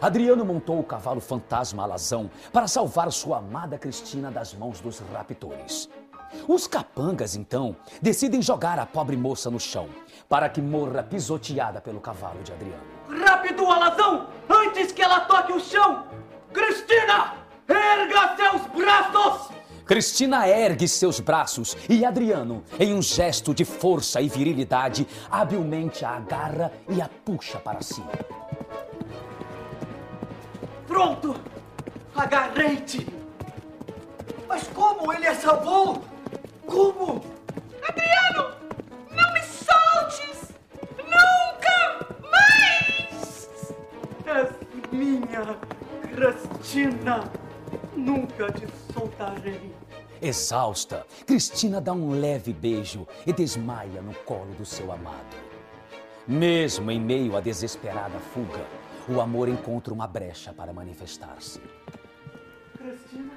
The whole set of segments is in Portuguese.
Adriano montou o cavalo fantasma alazão para salvar sua amada Cristina das mãos dos raptores. Os capangas, então, decidem jogar a pobre moça no chão para que morra pisoteada pelo cavalo de Adriano. Rápido, alazão! Antes que ela toque o chão! Cristina! Erga seus braços! Cristina ergue seus braços e Adriano, em um gesto de força e virilidade, habilmente a agarra e a puxa para si. Pronto! Agarrei-te! Mas como ele a salvou? Como? Adriano! Não me soltes! Nunca mais! És minha Cristina! Nunca te soltarei. Exausta, Cristina dá um leve beijo e desmaia no colo do seu amado. Mesmo em meio à desesperada fuga, o amor encontra uma brecha para manifestar-se. Cristina?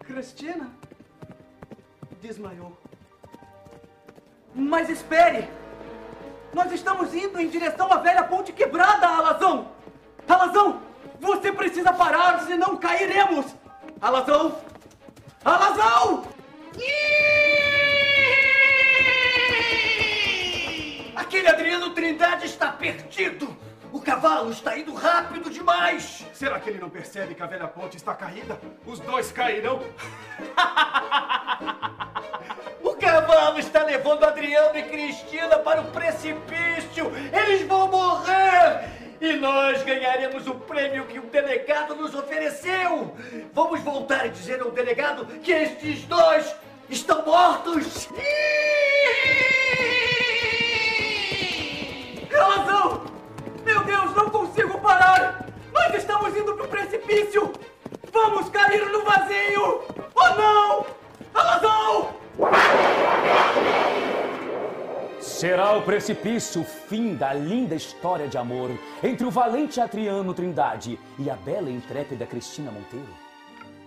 Cristina? Desmaiou. Mas espere! Nós estamos indo em direção à velha ponte quebrada, Alazão! Alazão! Você precisa parar, senão cairemos! Alazão! Alazão! Aquele Adriano Trindade está perdido! O cavalo está indo rápido demais! Será que ele não percebe que a velha ponte está caída? Os dois cairão? O cavalo está levando Adriano e Cristina para o precipício! Eles vão morrer! E nós ganharemos o prêmio que o delegado nos ofereceu! Vamos voltar e dizer ao delegado que estes dois estão mortos! Precipício! Vamos cair no vazio! Oh não! Alazão! Será o precipício o fim da linda história de amor entre o valente Adriano Trindade e a bela e intrépida Cristina Monteiro?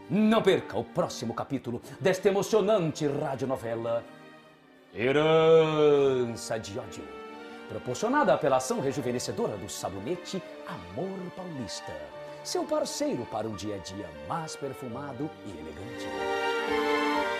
Não perca o próximo capítulo desta emocionante radionovela Herança de Ódio, proporcionada pela ação rejuvenescedora do sabonete Amor Paulista, seu parceiro para um dia a dia mais perfumado e elegante.